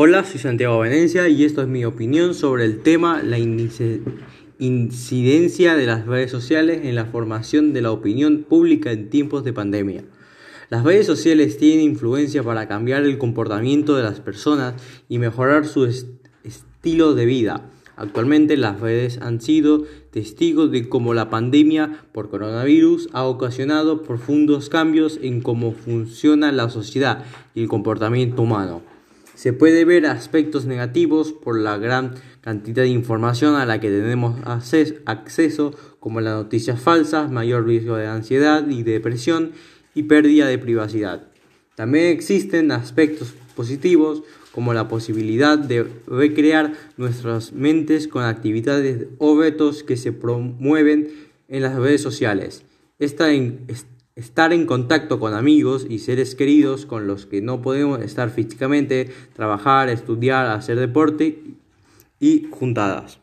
Hola, soy Santiago Venencia y esto es mi opinión sobre el tema la incidencia de las redes sociales en la formación de la opinión pública en tiempos de pandemia. Las redes sociales tienen influencia para cambiar el comportamiento de las personas y mejorar su estilo de vida. Actualmente las redes han sido testigos de cómo la pandemia por coronavirus ha ocasionado profundos cambios en cómo funciona la sociedad y el comportamiento humano. Se puede ver aspectos negativos por la gran cantidad de información a la que tenemos acceso, como las noticias falsas, mayor riesgo de ansiedad y depresión y pérdida de privacidad. También existen aspectos positivos como la posibilidad de recrear nuestras mentes con actividades o retos que se promueven en las redes sociales. Esta estar en contacto con amigos y seres queridos con los que no podemos estar físicamente, trabajar, estudiar, hacer deporte y juntadas.